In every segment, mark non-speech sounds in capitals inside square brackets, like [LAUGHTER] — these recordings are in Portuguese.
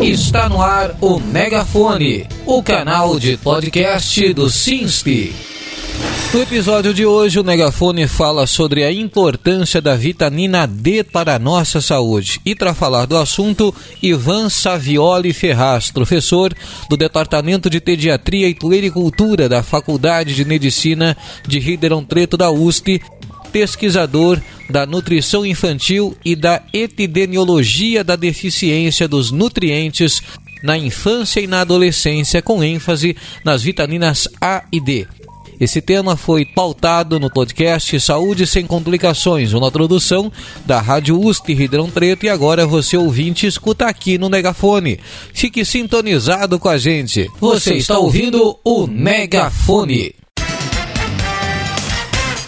Está no ar o Megafone, o canal de podcast do SINSP. No episódio de hoje, o Megafone fala sobre a importância da vitamina D para a nossa saúde. E para falar do assunto, Ivan Savioli Ferraz, professor do Departamento de Pediatria e Puericultura da Faculdade de Medicina de Ribeirão Preto da USP, pesquisador da nutrição infantil e da epidemiologia da deficiência dos nutrientes na infância e na adolescência, com ênfase nas vitaminas A e D. Esse tema foi pautado no podcast Saúde Sem Complicações, uma produção da Rádio USP Ribeirão Preto e agora você ouvinte escuta aqui no Megafone. Fique sintonizado com a gente. Você está ouvindo o Megafone.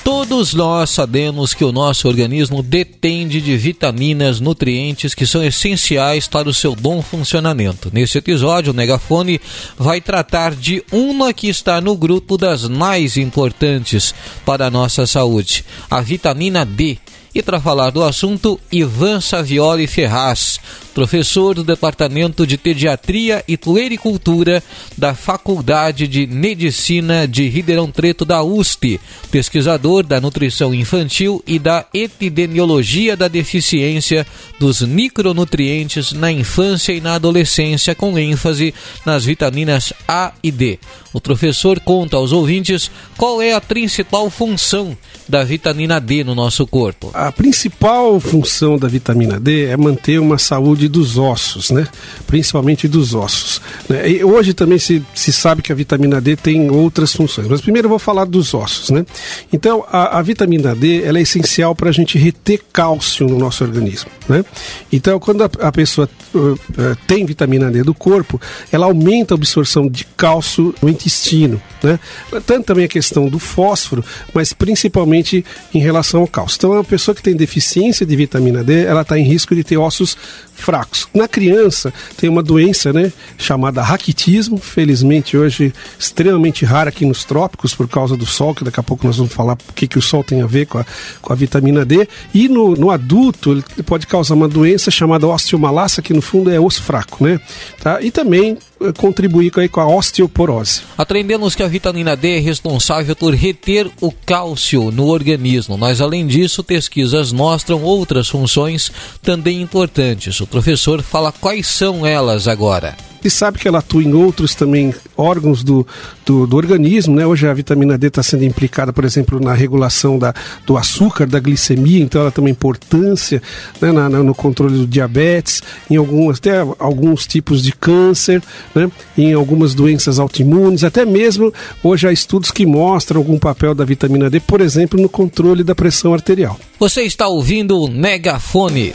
Todos nós sabemos que o nosso organismo depende de vitaminas, nutrientes que são essenciais para o seu bom funcionamento. Neste episódio, o Megafone vai tratar de uma que está no grupo das mais importantes para a nossa saúde, a vitamina D. E para falar do assunto, Ivan Savioli Ferraz, professor do Departamento de Pediatria e Puericultura da Faculdade de Medicina de Ribeirão Preto da USP, pesquisador da nutrição infantil e da epidemiologia da deficiência dos micronutrientes na infância e na adolescência, com ênfase nas vitaminas A e D. O professor conta aos ouvintes qual é a principal função da vitamina D no nosso corpo. A principal função da vitamina D é manter uma saúde dos ossos, né? principalmente dos ossos. Né? E hoje também se, se sabe que a vitamina D tem outras funções, mas primeiro eu vou falar dos ossos. Né? Então, a, a vitamina D ela é essencial para a gente reter cálcio no nosso organismo. Né? Então, quando a, a pessoa uh, uh, tem vitamina D do corpo, ela aumenta a absorção de cálcio no intestino. Né? Tanto também a questão do fósforo, mas principalmente em relação ao cálcio. Então, a pessoa que tem deficiência de vitamina D, ela está em risco de ter ossos fracos. Na criança tem uma doença, né, chamada raquitismo, felizmente hoje extremamente rara aqui nos trópicos por causa do sol, que daqui a pouco nós vamos falar o que, que o sol tem a ver com a, com a vitamina D. E no, no adulto ele pode causar uma doença chamada osteomalassa, que no fundo é osso fraco, né? Tá? E também contribuir com a osteoporose. Aprendemos que a vitamina D é responsável por reter o cálcio no organismo, mas além disso, pesquisas mostram outras funções também importantes. O professor fala quais são elas agora e sabe que ela atua em outros também órgãos do, do, do organismo, né? Hoje a vitamina D está sendo implicada, por exemplo, na regulação da, do açúcar, da glicemia, então ela tem uma importância né? na, na, no controle do diabetes, em algumas, até alguns tipos de câncer, né? em algumas doenças autoimunes, até mesmo hoje há estudos que mostram algum papel da vitamina D, por exemplo, no controle da pressão arterial. Você está ouvindo o Megafone.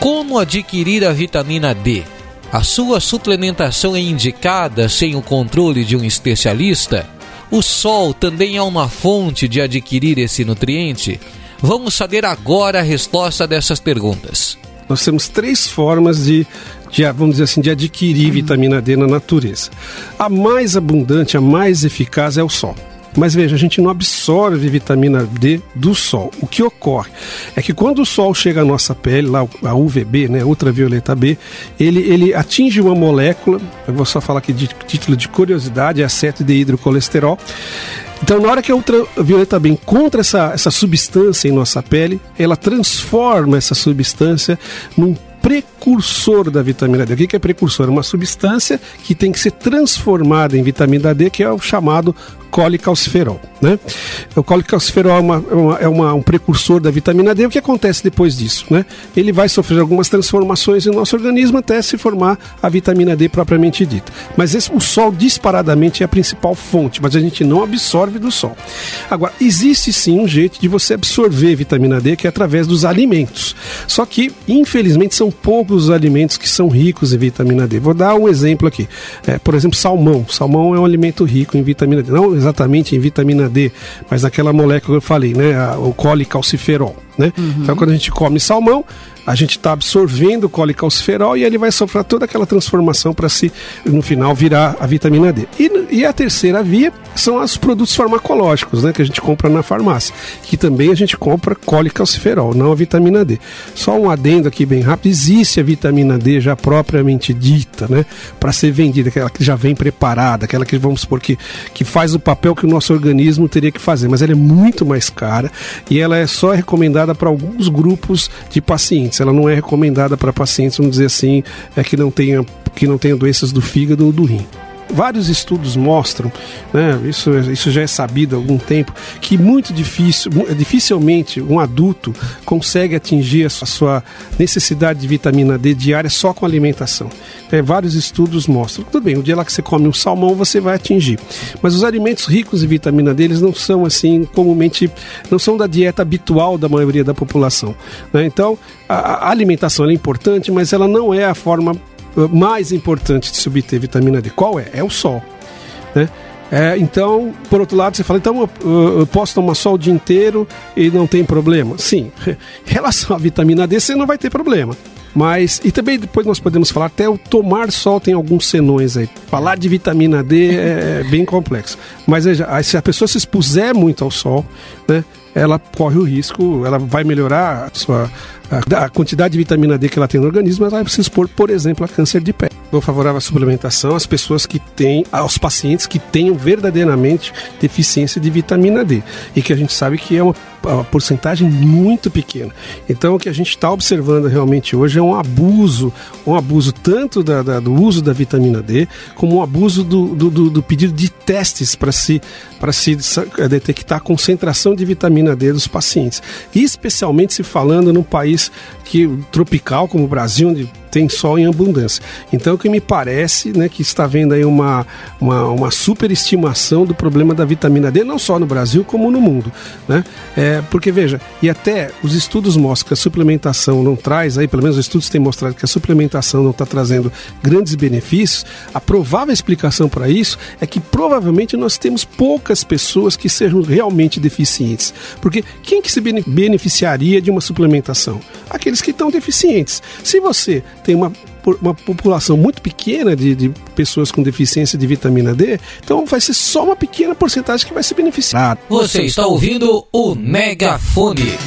Como adquirir a vitamina D? A sua suplementação é indicada sem o controle de um especialista? O sol também é uma fonte de adquirir esse nutriente? Vamos saber agora a resposta dessas perguntas. Nós temos três formas de, de, vamos dizer assim, de adquirir vitamina D na natureza. A mais abundante, a mais eficaz é o sol. Mas veja, a gente não absorve vitamina D do sol. O que ocorre é que quando o sol chega à nossa pele, lá a UVB, né, ultravioleta B, ele, ele atinge uma molécula, eu vou só falar aqui de título de curiosidade, é aceto de hidrocolesterol. Então, na hora que a ultravioleta B encontra essa, essa substância em nossa pele, ela transforma essa substância num precursor da vitamina D. O que é precursor? É uma substância que tem que ser transformada em vitamina D, que é o chamado colicalciferol. Né? O colicalciferol é, uma, é, uma, é uma, um precursor da vitamina D. O que acontece depois disso? Né? Ele vai sofrer algumas transformações no nosso organismo até se formar a vitamina D propriamente dita. Mas esse, o sol disparadamente é a principal fonte, mas a gente não absorve do sol. Agora, existe sim um jeito de você absorver vitamina D que é através dos alimentos. Só que, infelizmente, são poucos os alimentos que são ricos em vitamina D. Vou dar um exemplo aqui. É, por exemplo, salmão. Salmão é um alimento rico em vitamina D. Não exatamente em vitamina D, mas naquela molécula que eu falei, né? O colicalciferol. Né? Uhum. Então, quando a gente come salmão, a gente está absorvendo o colicalciferol e ele vai sofrer toda aquela transformação para se, no final, virar a vitamina D. E, e, a terceira via são os produtos farmacológicos, né, que a gente compra na farmácia, que também a gente compra colicalciferol, não a vitamina D. Só um adendo aqui bem rápido, existe a vitamina D já propriamente dita, né, para ser vendida, aquela que já vem preparada, aquela que vamos supor que, que faz o papel que o nosso organismo teria que fazer, mas ela é muito mais cara e ela é só recomendada para alguns grupos de pacientes. Ela não é recomendada para pacientes, vamos dizer assim, é, que, não tenha, que não tenha doenças do fígado ou do rim vários estudos mostram, né, isso, isso já é sabido há algum tempo, que muito difícil, dificilmente um adulto consegue atingir a sua necessidade de vitamina D diária só com alimentação. É, vários estudos mostram. Tudo bem, o dia lá que você come um salmão você vai atingir, mas os alimentos ricos em vitamina D eles não são assim comumente, não são da dieta habitual da maioria da população. Né? Então a, a alimentação é importante, mas ela não é a forma mais importante de se obter vitamina D. Qual é? É o sol. Né? É, então, por outro lado, você fala, então eu, eu, posso tomar sol o dia inteiro e não tem problema? Sim, [LAUGHS] em relação à vitamina D, você não vai ter problema. Mas, e também depois nós podemos falar, até o tomar sol tem alguns senões aí. Falar de vitamina D é, é bem complexo. Mas veja, se a pessoa se expuser muito ao sol, né, ela corre o risco, ela vai melhorar a sua a, a, quantidade de vitamina D que ela tem no organismo, ela vai se expor, por exemplo, a câncer de pele. Sou favorável à suplementação às pessoas que têm, aos pacientes que tenham verdadeiramente deficiência de vitamina D e que a gente sabe que é uma, uma porcentagem muito pequena. Então, o que a gente está observando realmente hoje é um abuso, um abuso tanto da, da, do uso da vitamina D, como um abuso do, do, do, do pedido de testes para se, se eh, detectar a concentração de vitamina D dos pacientes. E especialmente se falando num país que tropical como o Brasil, onde tem sol em abundância. Então, o que me parece, né, que está vendo aí uma, uma, uma superestimação do problema da vitamina D, não só no Brasil, como no mundo, né? É, porque, veja, e até os estudos mostram que a suplementação não traz, aí pelo menos os estudos têm mostrado que a suplementação não está trazendo grandes benefícios, a provável explicação para isso é que provavelmente nós temos poucas pessoas que sejam realmente deficientes. Porque quem que se beneficiaria de uma suplementação? Aqueles que estão deficientes. Se você tem uma, uma população muito pequena de, de pessoas com deficiência de vitamina D, então vai ser só uma pequena porcentagem que vai se beneficiar. Você está ouvindo o Megafone.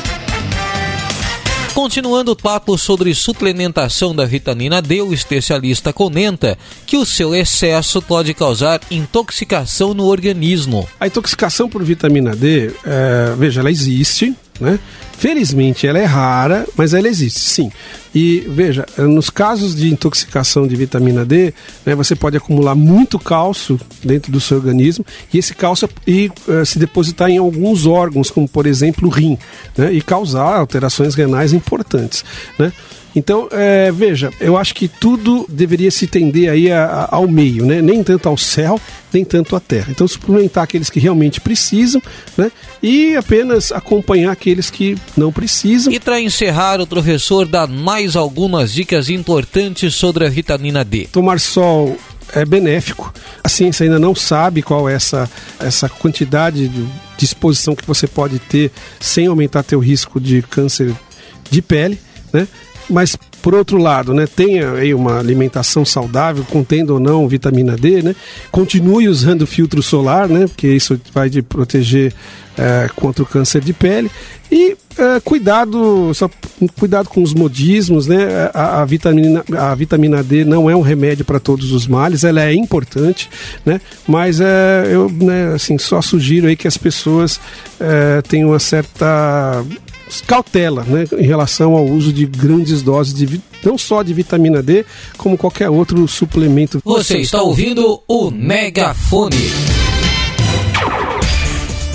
Continuando o papo sobre suplementação da vitamina D, o especialista comenta que o seu excesso pode causar intoxicação no organismo. A intoxicação por vitamina D, é, veja, ela existe, né? Felizmente ela é rara, mas ela existe, sim. E veja, nos casos de intoxicação de vitamina D, né, você pode acumular muito cálcio dentro do seu organismo e esse cálcio e, uh, se depositar em alguns órgãos, como por exemplo o rim, né, e causar alterações renais importantes. Né? Então, é, veja, eu acho que tudo deveria se tender aí a, a, ao meio, né? Nem tanto ao céu, nem tanto à terra. Então, suplementar aqueles que realmente precisam, né? E apenas acompanhar aqueles que não precisam. E para encerrar, o professor dá mais algumas dicas importantes sobre a vitamina D. Tomar sol é benéfico. A ciência ainda não sabe qual é essa, essa quantidade de, exposição que você pode ter sem aumentar teu risco de câncer de pele, né? Mas por outro lado, né, tenha aí uma alimentação saudável, contendo ou não vitamina D, né? Continue usando filtro solar, né? Porque isso vai te proteger é, contra o câncer de pele. E é, cuidado, só, cuidado com os modismos, né? A, a, vitamina, a vitamina D não é um remédio para todos os males, ela é importante, né? Mas é, eu né, assim, só sugiro aí que as pessoas é, tenham uma certa cautela né, em relação ao uso de grandes doses de não só de vitamina D, como qualquer outro suplemento. Você está ouvindo o Megafone.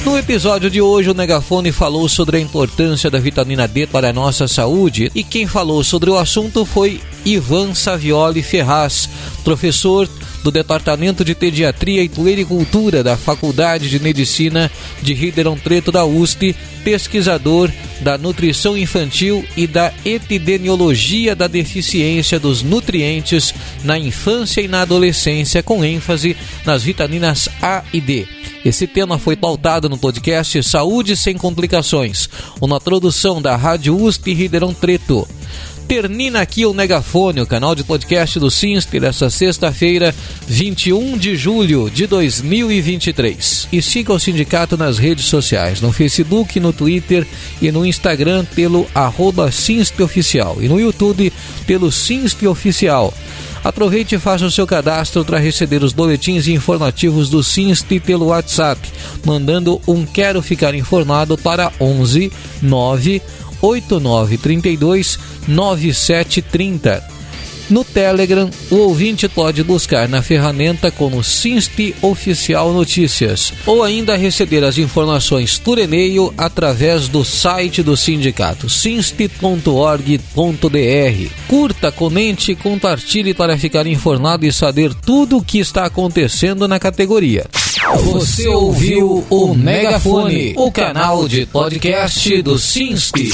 No episódio de hoje, o Megafone falou sobre a importância da vitamina D para a nossa saúde e quem falou sobre o assunto foi Ivan Savioli Ferraz, professor do Departamento de Pediatria e Puericultura da Faculdade de Medicina de Ribeirão Preto da USP, pesquisador da nutrição infantil e da epidemiologia da deficiência dos nutrientes na infância e na adolescência, com ênfase nas vitaminas A e D. Esse tema foi pautado no podcast Saúde Sem Complicações, uma produção da Rádio USP Ribeirão Preto. Termina aqui o Megafone, o canal de podcast do Sinster, essa sexta-feira, 21 de julho de 2023. E siga o sindicato nas redes sociais, no Facebook, no Twitter e no Instagram pelo arroba Oficial e no YouTube pelo Sinste Oficial. Aproveite e faça o seu cadastro para receber os boletins informativos do Sinste pelo WhatsApp, mandando um Quero Ficar Informado para 11 9 8932 9730. No Telegram, o ouvinte pode buscar na ferramenta como Sinste Oficial Notícias ou ainda receber as informações por e-mail através do site do sindicato sinste.org.br. Curta, comente e compartilhe para ficar informado e saber tudo o que está acontecendo na categoria. Você ouviu o Megafone, o canal de podcast do Sinste.